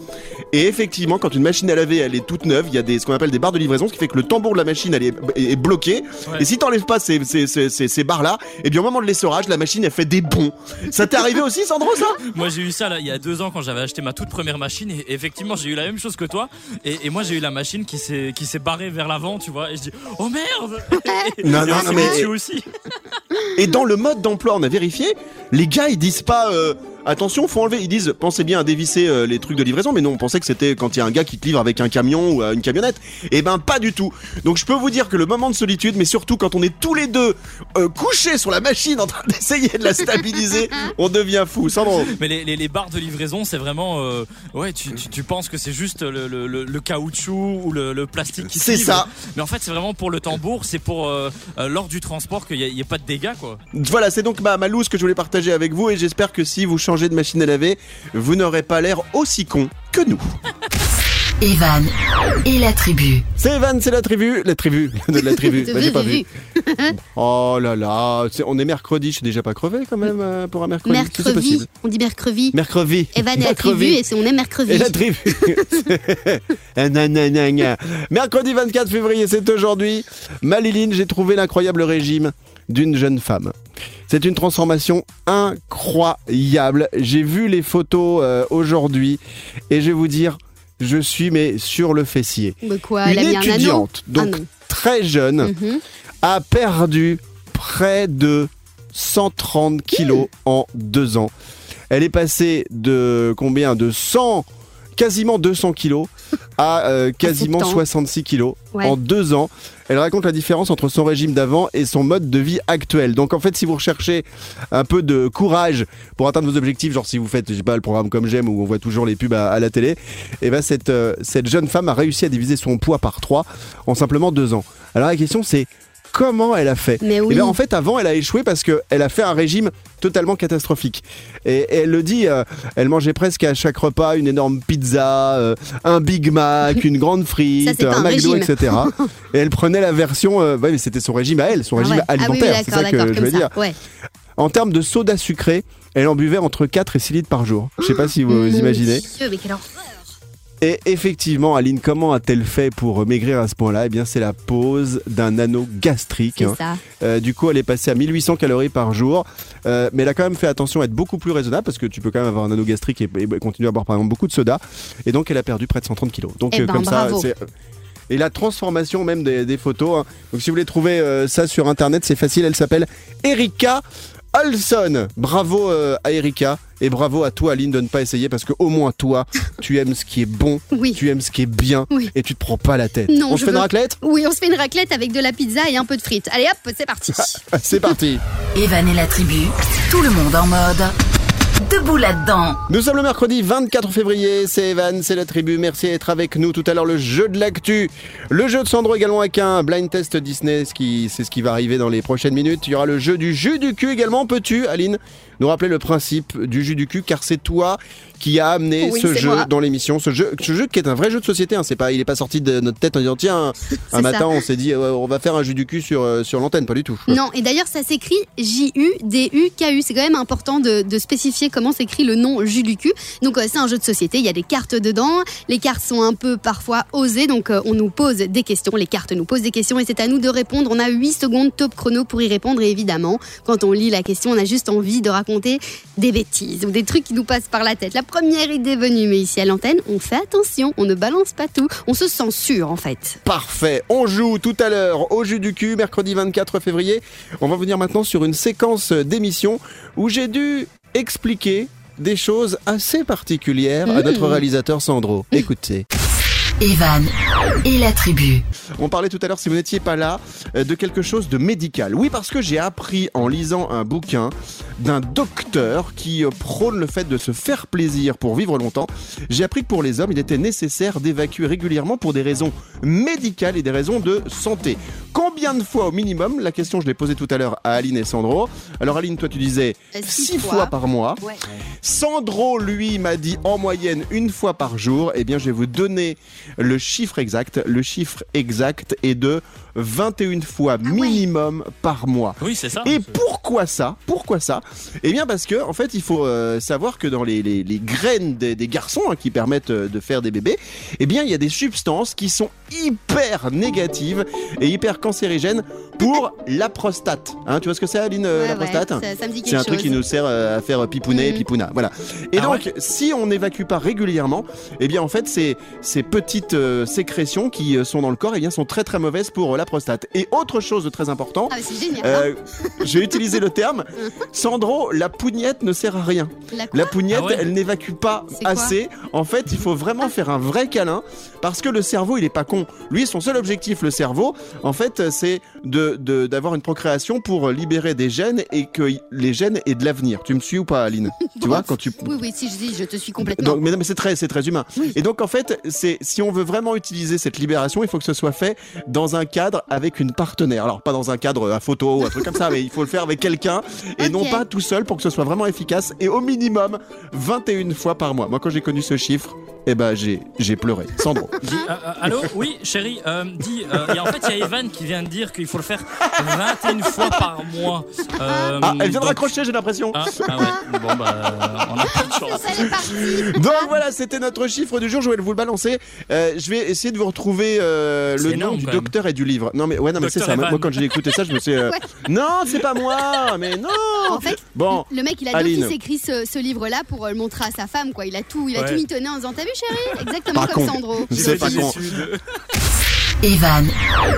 Et effectivement, quand une machine à laver, elle est toute neuve, il y a des, ce qu'on appelle des barres de livraison, ce qui fait que le tambour de la machine, elle est, est bloqué. Ouais. Et si t'enlèves pas ces, ces, ces, ces, ces barres-là, et bien au moment de l'essorage, la machine, elle fait des bonds. Ça t'est arrivé aussi, Sandro, ça? Moi j'ai eu ça là il y a deux ans quand j'avais acheté ma toute première machine et effectivement j'ai eu la même chose que toi et, et moi j'ai eu la machine qui s'est qui s'est barrée vers l'avant tu vois et je dis oh merde Et- Non, et non, on non, mais- aussi Et dans le mode d'emploi, on a vérifié, les gars, ils disent pas euh, attention, faut enlever. Ils disent, pensez bien à dévisser euh, les trucs de livraison, mais non, on pensait que c'était quand il y a un gars qui te livre avec un camion ou euh, une camionnette. Eh ben, pas du tout. Donc, je peux vous dire que le moment de solitude, mais surtout quand on est tous les deux euh, couchés sur la machine en train d'essayer de la stabiliser, on devient fou. Sandro. Mais les, les, les barres de livraison, c'est vraiment. euh, ouais, tu, tu, tu penses que c'est juste le, le, le, le caoutchouc ou le, le plastique qui C'est ça. Mais en fait, c'est vraiment pour le tambour, c'est pour euh, euh, lors du transport qu'il n'y ait pas de dégâts, quoi. Voilà, c'est donc ma, ma loose que je voulais partager avec vous et j'espère que si vous changez de machine à laver, vous n'aurez pas l'air aussi con que nous. Evan et la tribu. C'est Evan, c'est la tribu, la tribu, de la tribu. Bah, j'ai pas vu. Oh là là, on est mercredi, je suis déjà pas crevé quand même euh, pour un mercredi. Mercredi, on dit mercredi. Mercredi. Evan et la tribu, et c'est- on est mercredi. Et la tribu. Mercredi 24 février, c'est aujourd'hui. Maliline, j'ai trouvé l'incroyable régime d'une jeune femme. C'est une transformation incroyable. J'ai vu les photos euh, aujourd'hui et je vais vous dire, je suis mais sur le fessier. Mais quoi, elle a une mis un anneau? étudiante, donc Ah non. très jeune, Mhm. a perdu près de 130 kilos en deux ans. Elle est passée de combien? De 100, quasiment 200 kilos à euh, quasiment temps. 66 kilos Ouais. en deux ans. Elle raconte la différence entre son régime d'avant et son mode de vie actuel. Donc en fait, si vous recherchez un peu de courage pour atteindre vos objectifs, genre si vous faites, je sais pas, le programme comme j'aime où on voit toujours les pubs à, à la télé, et ben cette, euh, cette jeune femme a réussi à diviser son poids par 3 en simplement deux ans. Alors la question c'est comment elle a fait Mais Eh oui. bien, en fait, avant, elle a échoué parce qu'elle a fait un régime totalement catastrophique. Et, et elle le dit, euh, elle mangeait presque à chaque repas une énorme pizza, euh, un Big Mac, une grande frite, Ça, un un McDo, etc. et elle prenait la version, euh, ouais, mais c'était son régime à elle, son Ah régime ouais. Ah oui, alimentaire. c'est d'accord, ça que je veux dire. ça. Ouais. En termes de soda sucré, elle en buvait entre 4 et 6 litres par jour. Je sais pas si vous imaginez. Dieu, mais quelle horreur. Et effectivement, Aline, comment a-t-elle fait pour maigrir à ce point-là? Eh bien, c'est la pose d'un anneau gastrique. C'est hein. ça. Euh, du coup, elle est passée à 1800 calories par jour. Euh, mais elle a quand même fait attention à être beaucoup plus raisonnable parce que tu peux quand même avoir un anneau gastrique et, et continuer à boire par exemple beaucoup de soda. Et donc, elle a perdu près de 130 kilos. Donc, Eh euh, ben, comme bravo. ça, c'est. Et la transformation même des, des photos. hein. Donc, si vous voulez trouver euh, ça sur internet, c'est facile. Elle s'appelle Erika Olson. Bravo euh, à Erika. Et bravo à toi, Aline, de ne pas essayer parce que au moins toi, tu aimes ce qui est bon, Oui. tu aimes ce qui est bien Oui. et tu te prends pas la tête. Non, On se fait une raclette? Oui, on se fait une raclette avec de la pizza et un peu de frites. Allez hop, c'est parti. C'est parti. Evan et la tribu, tout le monde en mode. Debout là-dedans. Nous sommes le mercredi 24 février, c'est Evan, c'est la tribu, merci d'être avec nous. Tout à l'heure le jeu de l'actu, le jeu de Sandro également avec un blind test Disney, c'est ce qui va arriver dans les prochaines minutes. Il y aura le jeu du jus du cul également. Peux-tu, Aline, nous rappeler le principe du jus du cul car c'est toi qui a amené Oui, ce jeu moi. dans l'émission. Ce jeu, ce jeu qui est un vrai jeu de société, hein. c'est pas, il est pas sorti de notre tête en disant tiens, un matin ça. on s'est dit euh, on va faire un jus du cul sur, euh, sur l'antenne, pas du tout. Non, et d'ailleurs, ça s'écrit J-U-D-U-K-U. C'est quand même important de, de spécifier comment s'écrit le nom jus du cul. Donc, euh, c'est un jeu de société. Il y a des cartes dedans. Les cartes sont un peu parfois osées. Donc, on nous pose des questions. Les cartes nous posent des questions et c'est à nous de répondre. On a 8 secondes top chrono pour y répondre. Et évidemment, quand on lit la question, on a juste envie de raconter des bêtises ou des trucs qui nous passent par la tête. La première idée venue, mais ici à l'antenne, on fait attention. On ne balance pas tout. On se censure, en fait. Parfait. On joue tout à l'heure au jus du cul, mercredi 24 février. On va venir maintenant sur une séquence d'émissions où j'ai dû expliquer des choses assez particulières à notre réalisateur Sandro. Écoutez. Evan et la tribu. On parlait tout à l'heure, si vous n'étiez pas là, de quelque chose de médical. Oui, parce que j'ai appris en lisant un bouquin d'un docteur qui euh, prône le fait de se faire plaisir pour vivre longtemps. J'ai appris que pour les hommes, il était nécessaire d'évacuer régulièrement pour des raisons médicales et des raisons de santé. Combien de fois au minimum La question, je l'ai posée tout à l'heure à Aline et Sandro. Alors Aline, toi tu disais Euh, 6 six fois. fois. par mois. Ouais. Sandro, lui, m'a dit en moyenne une fois par jour. Eh bien, je vais vous donner le chiffre exact. Le chiffre exact est de 21 fois Ah ouais. minimum par mois. Oui, c'est ça. Et pourquoi ça Pourquoi ça? Eh bien parce que en fait il faut euh, savoir que dans les, les- les graines des, des garçons hein, qui permettent euh, de faire des bébés, eh bien il y a des substances qui sont hyper négative et hyper cancérigène pour la prostate. Hein, tu vois ce que c'est, Aline, euh, Ouais, la ouais, prostate ça, ça me dit quelque C'est un truc qui nous sert euh, à faire pipouner, Mhm. pipouna. Voilà. Et Ah donc, si on n'évacue pas régulièrement, eh bien, en fait, ces, ces petites euh, sécrétions qui euh, sont dans le corps, eh bien, sont très très mauvaises pour euh, la prostate. Et autre chose de très important, Ah, génial. euh, j'ai utilisé le terme, Sandro, la pougnette ne sert à rien. hein. La La pougnette, Ah ouais elle n'évacue pas assez. En fait, il faut vraiment faire un vrai câlin parce que le cerveau, il est pas con. Lui, son seul objectif, le cerveau, en fait, c'est de de- d'avoir une procréation pour libérer des gènes et que les gènes aient de l'avenir. Tu me suis ou pas, Aline Tu vois quand tu Oui, oui, si, je dis, je te suis complètement. donc, mais non, mais c'est très, c'est très humain. Oui. Et donc en fait, c'est si on veut vraiment utiliser cette libération, il faut que ce soit fait dans un cadre avec une partenaire. Alors pas dans un cadre à photo ou un truc comme ça, mais il faut le faire avec quelqu'un et non pas tout seul pour que ce soit vraiment efficace et au minimum 21 fois par mois. Moi quand j'ai connu ce chiffre, eh ben j'ai j'ai pleuré. Sandro. Dis, euh, euh, allô? Oui, chérie, euh, dis, euh, et en fait, il y a Evan qui vient de dire qu'il faut le faire 21 fois par mois. Euh, Ah, elle vient de raccrocher, j'ai l'impression. Ah, ah ouais, bon bah, on a plus de chance. Donc voilà, c'était notre chiffre du jour. Je vais vous le balancer. Euh, je vais essayer de vous retrouver euh, le nom énorme, du docteur et du livre. Non mais ouais, non mais c'est ça. Evan. Moi quand j'ai écouté ça, je me suis. euh, Ouais. Non, c'est pas moi. Mais non. En fait, Bon. le mec, il a dit Aline. qu'il s'écrit ce, ce livre-là pour le montrer à sa femme, quoi. Il a tout, il a Ouais. tout mitonné en disant T'as vu, chérie Exactement Pas comme con. Sandro. C'est pas con. Evan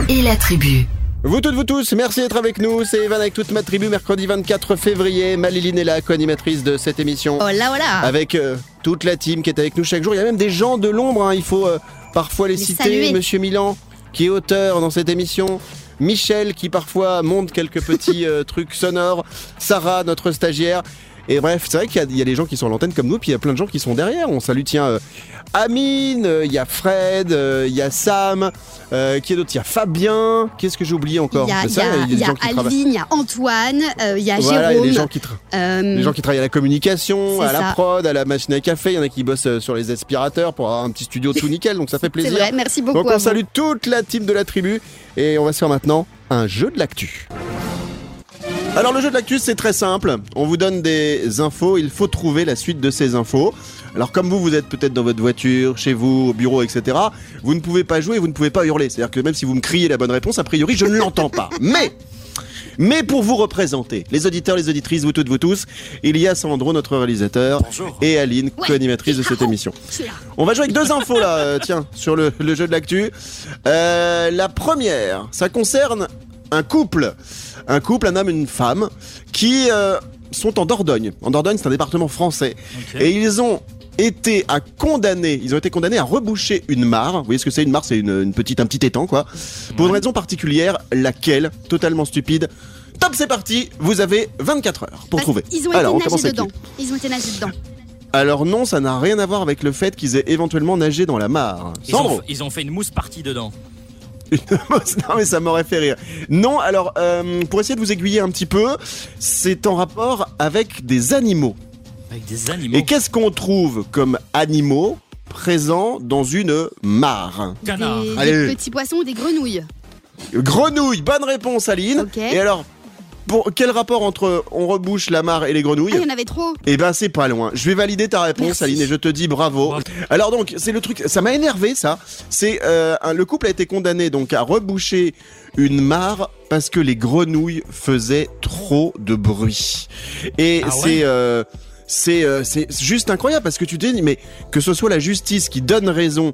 et la tribu. Vous toutes, vous tous, merci d'être avec nous. C'est Evan avec toute ma tribu, mercredi 24 février. Maliline est là, co-animatrice de cette émission. Oh là, voilà. Avec euh, toute la team qui est avec nous chaque jour. Il y a même des gens de l'ombre, hein. il faut euh, parfois les Les citer. saluer. Monsieur Milan, qui est auteur dans cette émission. Michel, qui parfois monte quelques petits euh, trucs sonores. Sarah, notre stagiaire. Et bref, c'est vrai qu'il y a- il y, a des gens qui sont à l'antenne comme nous, puis il y a plein de gens qui sont derrière. On salue, tiens, euh, Amine, euh, il y a Fred, euh, il y a Sam, euh, qui est d'autre Il y a Fabien. Qu'est-ce que j'ai oublié encore Il y a. Alvin, il y a Antoine, euh, il y a Voilà, y a des gens qui, euh, les gens qui travaillent à la communication, à la prod, à la machine à café. Il y en a qui bossent euh, sur les aspirateurs pour avoir un petit studio tout nickel, donc ça fait C'est plaisir. vrai, merci beaucoup. Donc on salue toute la team de la tribu et on va se faire maintenant un jeu de l'actu. Alors le jeu de l'actu c'est très simple, on vous donne des infos, il faut trouver la suite de ces infos. Alors comme vous, vous êtes peut-être dans votre voiture, chez vous, au bureau, etc., vous ne pouvez pas jouer, vous ne pouvez pas hurler. C'est-à-dire que même si vous me criez la bonne réponse, a priori je ne l'entends pas. Mais mais pour vous représenter, les auditeurs, les auditrices, vous toutes, vous tous, il y a Sandro, notre réalisateur, Bonjour. et Aline, Ouais. co-animatrice de cette émission. Je suis là. On va jouer avec deux infos là, euh, tiens, sur le, le jeu de l'actu. Euh, la première, ça concerne un couple. Un couple, un homme et une femme, qui euh, sont en Dordogne. En Dordogne, c'est un département français. Et ils ont été à condamner, ils ont été condamnés à reboucher une mare. Vous voyez ce que c'est une mare C'est une, une petite, un petit étang, quoi. Pour une raison particulière, laquelle Totalement stupide. Top, c'est parti. Vous avez 24 heures pour Parce trouver. Ils ont Alors, on été commence nagés dedans. Ils ont été nagés dedans. Alors non, ça n'a rien à voir avec le fait qu'ils aient éventuellement nagé dans la mare. Ils ont, Sandro. ils ont fait une mousse partie dedans. non mais ça m'aurait fait rire. Non, alors euh, pour essayer de vous aiguiller un petit peu, c'est en rapport avec des animaux. Avec des animaux. Et qu'est-ce qu'on trouve comme animaux présents dans une mare? Canard. Des, Allez. des petits poissons ou des grenouilles? Grenouille, bonne réponse Aline. Ok. Et alors, pour quel rapport entre on rebouche la mare et les Ah, grenouilles il y en avait trop. Eh ben c'est pas loin. Je vais valider ta réponse Merci. Aline et je te dis bravo. Bravo. Alors donc c'est le truc, ça m'a énervé ça. C'est euh, le couple a été condamné donc à reboucher une mare parce que les grenouilles faisaient trop de bruit. Et Ah ouais c'est euh, c'est euh, c'est juste incroyable parce que tu te dis mais que ce soit la justice qui donne raison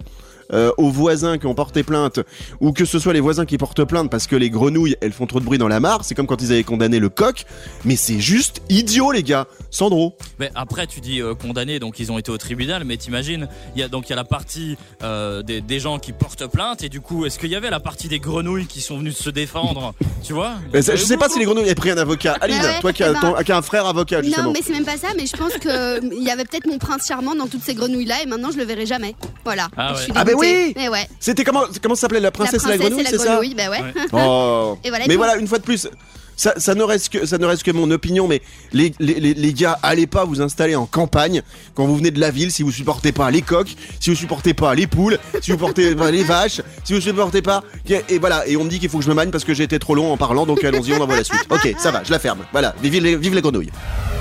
euh, aux voisins qui ont porté plainte ou que ce soit les voisins qui portent plainte parce que les grenouilles elles font trop de bruit dans la mare, c'est comme quand ils avaient condamné le coq, mais c'est juste idiot les gars. Sandro. Mais après, tu dis euh, condamnés, donc ils ont été au tribunal. Mais t'imagines, il y a donc il y a la partie euh, des, des gens qui portent plainte, et du coup, est-ce qu'il y avait la partie des grenouilles qui sont venues se défendre Tu vois? Mais ça- je sais pas si les grenouilles avaient pris un avocat. Aline, Bah ouais, toi qui as, ben- ton- qui as un frère avocat justement. Non, mais c'est même pas ça, mais je pense qu'il y avait peut-être mon prince charmant dans toutes ces grenouilles-là et maintenant je le verrai jamais. Voilà. Ah ouais. Ah bah. Oui ouais. C'était comment comment ça s'appelait la La princesse, et la grenouille, c'est ça bah ouais. Ouais. Oh. Et voilà, et mais puis- voilà, une fois de plus, ça, ça ne reste que ça ne reste que mon opinion, mais les, les, les, les gars, allez pas vous installer en campagne quand vous venez de la ville si vous supportez pas les coqs, si vous supportez pas les poules, si vous portez pas les vaches, si vous supportez pas et voilà. Et on me dit qu'il faut que je me magne parce que j'ai été trop long en parlant, donc allons-y, on envoie la suite. Ok, ça va, je la ferme. Voilà, vive les, vive les grenouilles.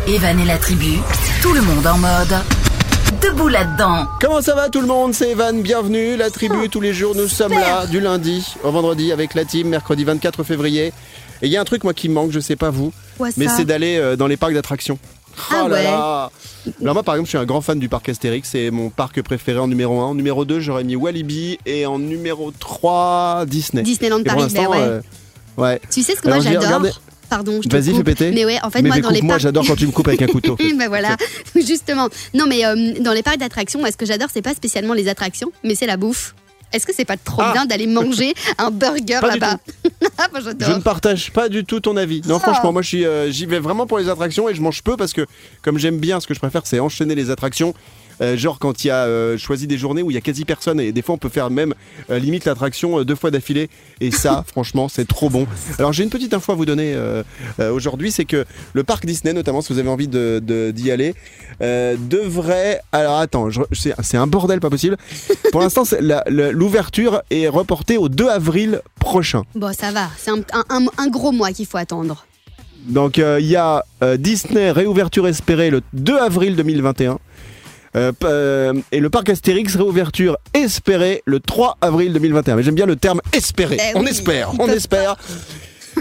Evan et la tribu, tout le monde en mode Debout là-dedans. Comment ça va tout le monde C'est Evan, bienvenue. La tribu, tous les jours, nous sommes là du lundi au vendredi avec la team, mercredi 24 février. Et il y a un truc moi qui me manque, je sais pas vous, Quoi, mais c'est d'aller euh, dans les parcs d'attractions. Ah Oh là ouais. là Alors moi par exemple je suis un grand fan du parc Astérix, c'est mon parc préféré en numéro 1. En numéro 2 j'aurais mis Walibi et en numéro 3 Disney. Disneyland Et pour Paris, ben ouais. euh, ouais. Tu sais ce que Alors, moi j'adore Pardon, Vas-y fais péter. Mais ouais, en fait, mais moi, dans les parcs. j'adore quand tu me coupes avec un couteau. ben voilà, justement. Non, mais euh, dans les parcs d'attractions, moi, ce que j'adore, c'est pas spécialement les attractions, mais c'est la bouffe. Est-ce que c'est pas trop Ah. bien d'aller manger un burger là-bas? Ah, moi, Je ne partage pas du tout ton avis. Non, franchement, moi, euh, j'y vais vraiment pour les attractions et je mange peu parce que, comme j'aime bien, ce que je préfère, c'est enchaîner les attractions. Euh, genre quand il y a euh, choisi des journées où il y a quasi personne et des fois on peut faire même euh, limite l'attraction deux fois d'affilée et ça franchement c'est trop bon. Alors j'ai une petite info à vous donner aujourd'hui c'est que le parc Disney notamment si vous avez envie de, de- d'y aller devrait alors attends je- c'est, un bordel pas possible. Pour l'instant l'ouverture est reportée au 2 avril prochain. Bon, ça va, c'est un, un- un- un gros mois qu'il faut attendre. Donc euh, il y a euh, Disney réouverture espérée le 2 avril 2021. Euh, euh, et le parc Astérix réouverture espérée le 3 avril 2021. Mais j'aime bien le terme espéré. Eh on oui, espère, on espère.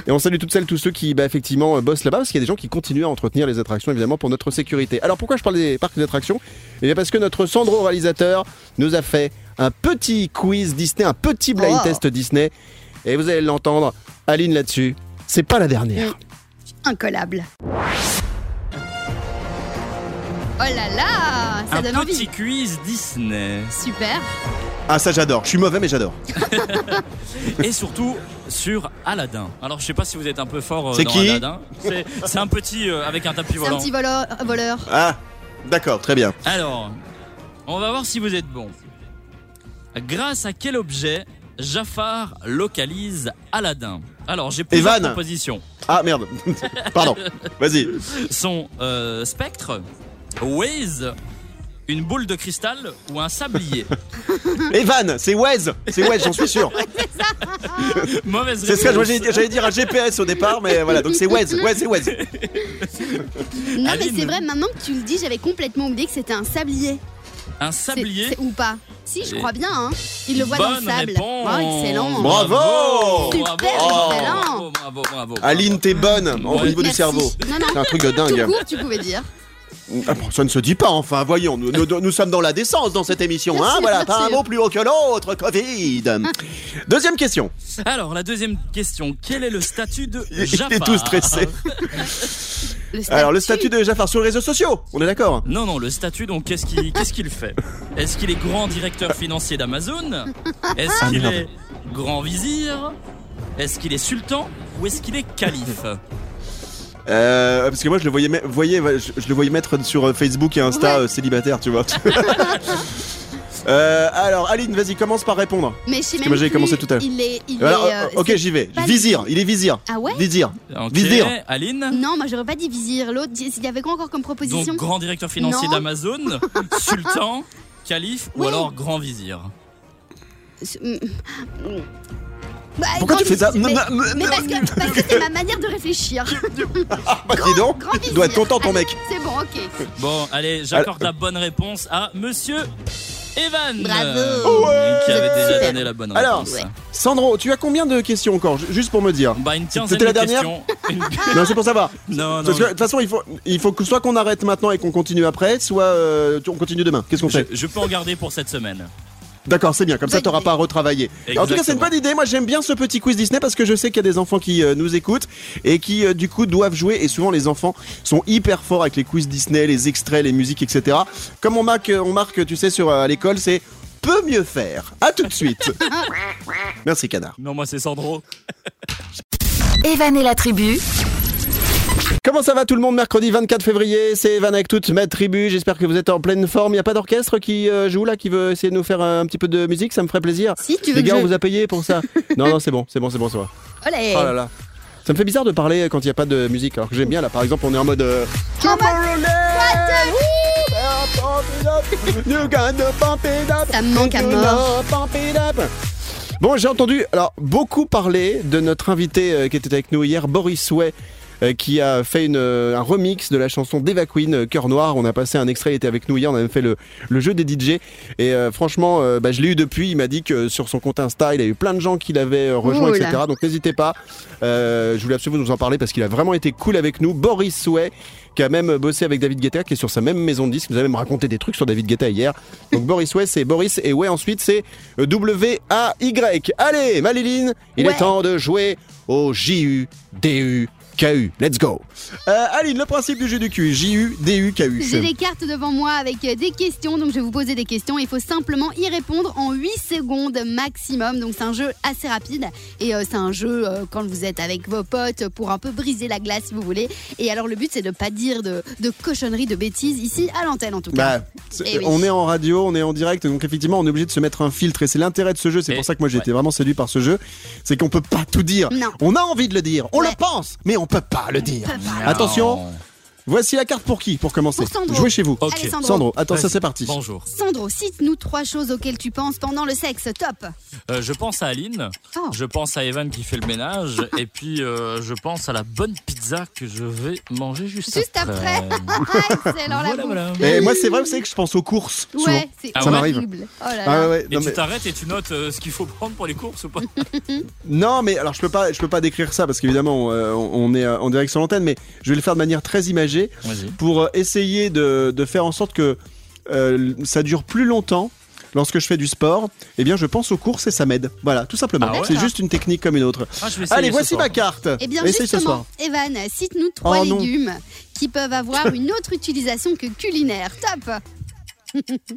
Et on salue toutes celles, tous ceux qui bah, effectivement euh, bossent là-bas parce qu'il y a des gens qui continuent à entretenir les attractions évidemment pour notre sécurité. Alors pourquoi je parle des parcs d'attractions? Eh bien parce que notre Sandro réalisateur nous a fait un petit quiz Disney, un petit blind Oh. test Disney. Et vous allez l'entendre, Aline là-dessus. C'est pas la dernière. Incollable. Oh là là, ça Un donne petit envie. quiz Disney. Super. Ah ça j'adore, je suis mauvais mais j'adore. Et surtout sur Aladdin. Alors je sais pas si vous êtes un peu fort euh, C'est dans qui Aladdin. C'est c'est un petit euh, avec un tapis C'est un volant. petit voleur. voleur. Ah, d'accord, très bien. Alors, on va voir si vous êtes bon. Grâce à quel objet Jafar localise Aladdin? Alors j'ai plusieurs Evan. propositions. Ah merde, pardon, vas-y. Son euh, spectre, Waze, une boule de cristal ou un sablier Evan, c'est Wes, c'est Wes, j'en suis sûr. Mauvaise C'est ce que j'allais dire un GPS au départ, mais voilà, donc c'est Wes, ouais, c'est Wes. Non, mais Aline. c'est vrai, maintenant que tu le dis, j'avais complètement oublié que c'était un sablier. Un sablier c'est- Ou pas Si, je crois bien. Hein. Il le voit dans le Bonne sable. réponse. Oh, excellent. Bravo Super bravo, excellent. bravo, bravo, bravo. Aline, t'es bonne au Ouais. niveau du Merci. cerveau. Non, non. C'est un truc de Tout dingue. court, tu pouvais dire. Ah ça ne se dit pas, enfin, voyons, nous, nous- nous sommes dans la décence dans cette émission, hein, voilà, pas un mot plus haut que l'autre, Covid. Deuxième question. Alors, la deuxième question. Quel est le statut de Jafar est tout stressé. Le Alors, le statut de Jafar sur les réseaux sociaux, on est d'accord Non, non, le statut, donc, qu'est-ce qu'il qu'est-ce qu'il fait? Est-ce qu'il est grand directeur financier d'Amazon? Est-ce Ah, qu'il est grand vizir? Est-ce qu'il est sultan? Ou est-ce qu'il est calife? Euh, parce que moi je le voyais, voyais je, je le voyais mettre sur euh, Facebook et Insta Ouais. euh, célibataire, tu vois. Euh, alors Aline, vas-y, commence par répondre. Mais je sais même moi, plus, commencé tout à l'heure. Il est. Il Alors, est, euh, ok, j'y vais. Vizir, il est vizir. Ah ouais Vizir. Ok, Vizir. Aline Non, moi j'aurais pas dit vizir. L'autre, il y avait quoi encore comme proposition Donc, grand directeur financier d'Amazon, sultan, calife ou alors grand vizir. Bah, Pourquoi tu fais ça mais, parce que parce que c'est ma manière de réfléchir. Ah, bah, dis donc, Grand doit être content ton mec. C'est bon, ok. Bon, allez, j'accorde la bonne réponse à monsieur Evan Bravo. euh, Qui avait déjà donné la bonne Alors, réponse. Ouais. Sandro, tu as combien de questions encore Ju- Juste pour me dire. Bah, une quinzaine C'était la de dernière questions. Non, c'est pour savoir. Non, non. Parce que de toute façon, il faut, il faut que soit qu'on arrête maintenant et qu'on continue après, soit euh, on continue demain. Qu'est-ce qu'on je, fait je peux en garder pour cette semaine. D'accord, c'est bien. Comme ça, t'auras pas à retravailler. En tout cas, c'est une bonne idée. Moi, j'aime bien ce petit quiz Disney parce que je sais qu'il y a des enfants qui euh, nous écoutent et qui, euh, du coup, doivent jouer. Et souvent, les enfants sont hyper forts avec les quiz Disney, les extraits, les musiques, etc. Comme on marque, on marque, tu sais, sur euh, à l'école, c'est peut mieux faire. À tout de suite. Merci, canard. Non, moi c'est Sandro. Evan et la tribu, Comment ça va tout le monde Mercredi 24 février, c'est Evan avec toute ma tribu. J'espère que vous êtes en pleine forme. Il n'y a pas d'orchestre qui euh, joue là, qui veut essayer de nous faire un petit peu de musique? Ça me ferait plaisir. Si tu veux Les gars, on vous a payé pour ça. non, non, c'est bon, c'est bon, c'est bon, ça va. Olé. Oh là là. Ça me fait bizarre de parler quand il n'y a pas de musique. Alors que j'aime bien là, par exemple, on est en mode. euh. Ça me manque à mort. Bon, j'ai entendu alors beaucoup parler de notre invité euh, qui était avec nous hier, Boris Way. Euh, qui a fait une, euh, un remix de la chanson d'Eva Queen, euh, Cœur Noir. On a passé un extrait, il était avec nous hier, on a même fait le, le jeu des DJ. Et franchement, bah, je l'ai eu depuis. Il m'a dit que sur son compte Insta, il a eu plein de gens qui l'avaient rejoint, Ouh etc. là. Donc n'hésitez pas. Je voulais absolument vous en parler parce qu'il a vraiment été cool avec nous. Boris Souet, qui a même bossé avec David Guetta, qui est sur sa même maison de disques. Nous a même raconté des trucs sur David Guetta hier. Donc Boris Souet, c'est Boris. Et ouais, ensuite, c'est W-A-Y. Allez, Maliline, il Ouais. est temps de jouer au J-U-D-U. KU, let's go. Euh, Aline, le principe du jeu du cul, J-U-D-U-K-U. J'ai des cartes devant moi avec euh, des questions, donc je vais vous poser des questions. Il faut simplement y répondre en 8 secondes maximum. Donc c'est un jeu assez rapide et euh, c'est un jeu euh, quand vous êtes avec vos potes pour un peu briser la glace si vous voulez. Et alors le but c'est de pas dire de, de cochonneries, de bêtises ici à l'antenne en tout cas. Bah, Eh oui. On est en radio, on est en direct, donc effectivement, on est obligé de se mettre un filtre. Et c'est l'intérêt de ce jeu. C'est pour ça que moi j'ai été vraiment séduit par ce jeu. C'est qu'on peut pas tout dire. Non. On a envie de le dire, on Ouais. le pense, mais on peut pas le dire. Attention, voici la carte pour qui Pour commencer. Pour Sandro. Jouez chez vous. Ok. Allez, Sandro. Sandro, attends, ça c'est parti. Bonjour. Sandro, cite-nous trois choses auxquelles tu penses pendant le sexe. Top. Euh, je pense à Aline, Oh. je pense à Evan qui fait le ménage, et puis euh, je pense à la bonne pizza que je vais manger juste, Juste après. Excellent la voilà. Et moi, c'est vrai, vous savez que je pense aux courses. souvent. Ouais, c'est Ah Ça m'arrive. horrible. Oh là Ah là. ouais, ouais, non, tu mais, t'arrêtes et tu notes euh, ce qu'il faut prendre pour les courses ou pas non, mais alors je peux pas, je peux pas décrire ça parce qu'évidemment euh, on on est en direct sur l'antenne, mais je vais le faire de manière très imagée Pour euh, essayer de, de faire en sorte que euh, ça dure plus longtemps. Lorsque je fais du sport, eh bien je pense aux courses et ça m'aide. Voilà, tout simplement. Ah ouais c'est juste une technique comme une autre. Ah, Allez, voici soir. ma carte. Eh bien Essaye ce soir. justement, Evan, cite-nous trois Oh légumes qui peuvent avoir une autre utilisation que culinaire. Top.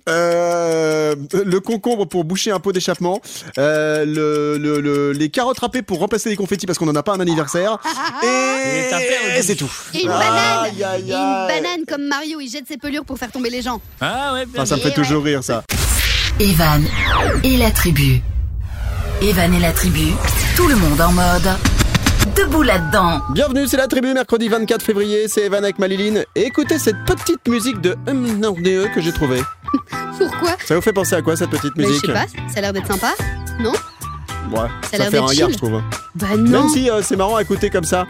Euh, le concombre pour boucher un pot d'échappement, euh, le, le- le- les carottes râpées pour remplacer les confettis parce qu'on n'en a pas un anniversaire, et, Et t'as perdu. c'est tout. Et une banane. Et une comme Mario, il jette ses pelures pour faire tomber les gens. Ah ouais, Ah, ça me Et fait ouais. toujours rire ça. Evan et la tribu. Evan et la tribu, tout le monde en mode. Debout là-dedans. Bienvenue, c'est la tribu, mercredi 24 février, c'est Evan avec Maliline. Et écoutez cette petite musique de MNRDE que j'ai trouvée. Pourquoi Ça vous fait penser à quoi cette petite Mais Je musique sais pas, ça a l'air d'être sympa. Non Ouais, ça, l'air fait d'être un gars, je trouve. Bah Même non. si euh, c'est marrant à écouter comme ça.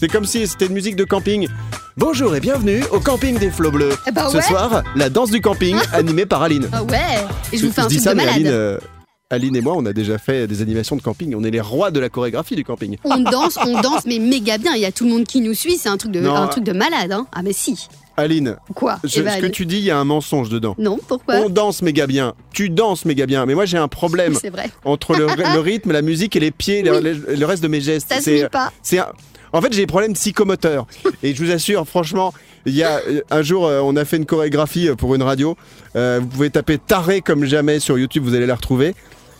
C'est comme si c'était une musique de camping. Bonjour et bienvenue au camping des flots bleus. Eh bah Ce ouais. soir, la danse du camping animée par Aline. Ah ouais. Et je vous fais un truc ça, de mais malade. Aline, euh, Aline et moi, on a déjà fait des animations de camping. On est les rois de la chorégraphie du camping. On danse, on danse, mais méga bien. Il y a tout le monde qui nous suit. C'est un truc de, Non. un truc de malade. Hein. Ah mais si. Aline, Quoi? je- Evan ce que tu dis, il y a un mensonge dedans. Non, pourquoi? On danse méga bien. Tu danses méga bien. Mais moi, j'ai un problème C'est vrai. entre le, le rythme, la musique et les pieds, le- le, le reste de mes gestes. Ça se C'est- lit pas. C'est un- En fait, j'ai des problèmes psychomoteurs. Et je vous assure, franchement, il y a euh, un jour, euh, on a fait une chorégraphie euh, pour une radio. Euh, vous pouvez taper taré comme jamais sur YouTube, vous allez la retrouver.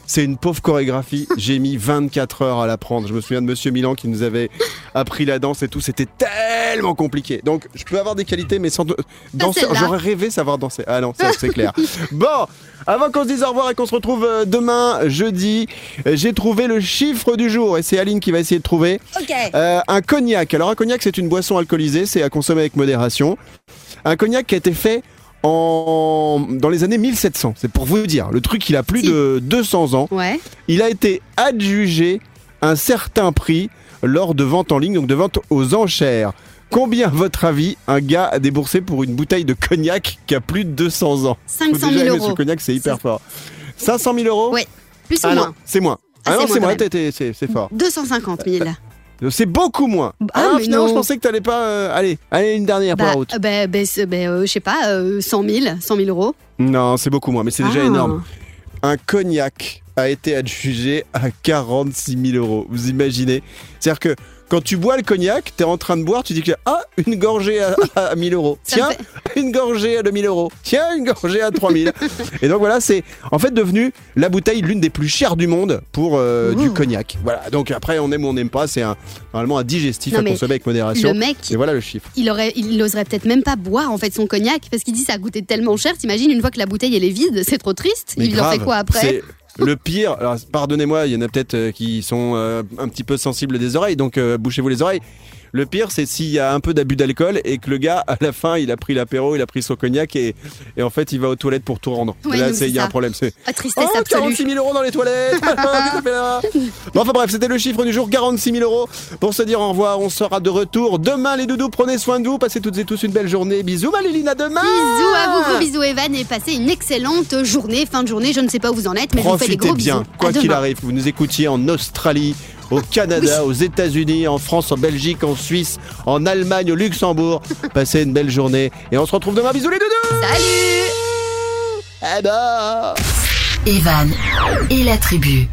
C'est une pauvre chorégraphie. J'ai mis 24 heures à l'apprendre. Je me souviens de Monsieur Milan qui nous avait appris la danse et tout. C'était tellement compliqué. Donc, je peux avoir des qualités, mais sans de- danser. J'aurais rêvé savoir danser. Ah non, ça, c'est clair. Bon, avant qu'on se dise au revoir et qu'on se retrouve euh, demain, jeudi, euh, j'ai trouvé le chiffre du jour et c'est Aline qui va essayer de trouver. Ok. Euh, un cognac. Alors un cognac c'est une boisson alcoolisée, c'est à consommer avec modération. Un cognac qui a été fait en dans les années 1700. C'est pour vous dire. Le truc il a plus Si. de 200 ans. Ouais. Il a été adjugé un certain prix lors de vente en ligne, donc de vente aux enchères. Combien, à votre avis, un gars a déboursé pour une bouteille de cognac qui a plus de 200 ans Faut 500 déjà 000 aimer ce euros. cognac, c'est hyper fort. 500 000 euros Ouais. Plus ou Ah moins. c'est moins. Ah, Ah, non, c'est moins c'est fort. 250 000. C'est beaucoup moins. Ah, mais finalement, non. je pensais que t'allais pas. euh, allez, allez, une dernière pour Bah, la route. bah, bah, c'est- bah, euh, je sais pas, euh, 100 000, 100 000 euros. Non, c'est beaucoup moins, mais c'est déjà Ah. énorme. Un cognac a été adjugé à 46 000 euros. Vous imaginez? C'est-à-dire que quand tu bois le cognac, t'es en train de boire, tu dis que ah une gorgée à, à 1000 euros. Tiens, une gorgée à 2000 euros. Tiens, une gorgée à 3000. Et donc voilà, c'est en fait devenu la bouteille l'une des plus chères du monde pour euh, du cognac. Voilà. Donc après, on aime ou on n'aime pas. C'est un, normalement un digestif Non, à consommer avec modération. Le mec, Et voilà le chiffre. il aurait, il oserait peut-être même pas boire en fait son cognac parce qu'il dit ça a coûté tellement cher. T'imagines une fois que la bouteille elle est vide, c'est trop triste. Mais il en fait grave, quoi après le pire. Alors, pardonnez-moi, il y en a peut-être euh, qui sont euh, un petit peu sensibles des oreilles, donc euh, bouchez-vous les oreilles. Le pire, c'est s'il y a un peu d'abus d'alcool et que le gars, à la fin, il a pris l'apéro, il a pris son cognac et, et en fait, il va aux toilettes pour tout rendre. Là, il y a un problème. C'est Ah, tristesse Oh, absolue. 46 000 euros dans les toilettes Bon, enfin bref, c'était le chiffre du jour, 46 000 euros. Pour se dire au revoir, on sera de retour demain, les doudous. Prenez soin de vous, passez toutes et tous une belle journée. Bisous, Maléline, à demain Bisous à vous, gros bisous Evan et passez une excellente journée, fin de journée. Je ne sais pas où vous en êtes, mais je vous fais des gros bien, bisous. quoi qu'il arrive. Vous nous écoutiez en Australie, au Canada, aux États-Unis, en France, en Belgique, en Suisse, en Allemagne, au Luxembourg. Passez une belle journée et on se retrouve demain. Bisous les doudous Salut Eh ben Evan et la tribu.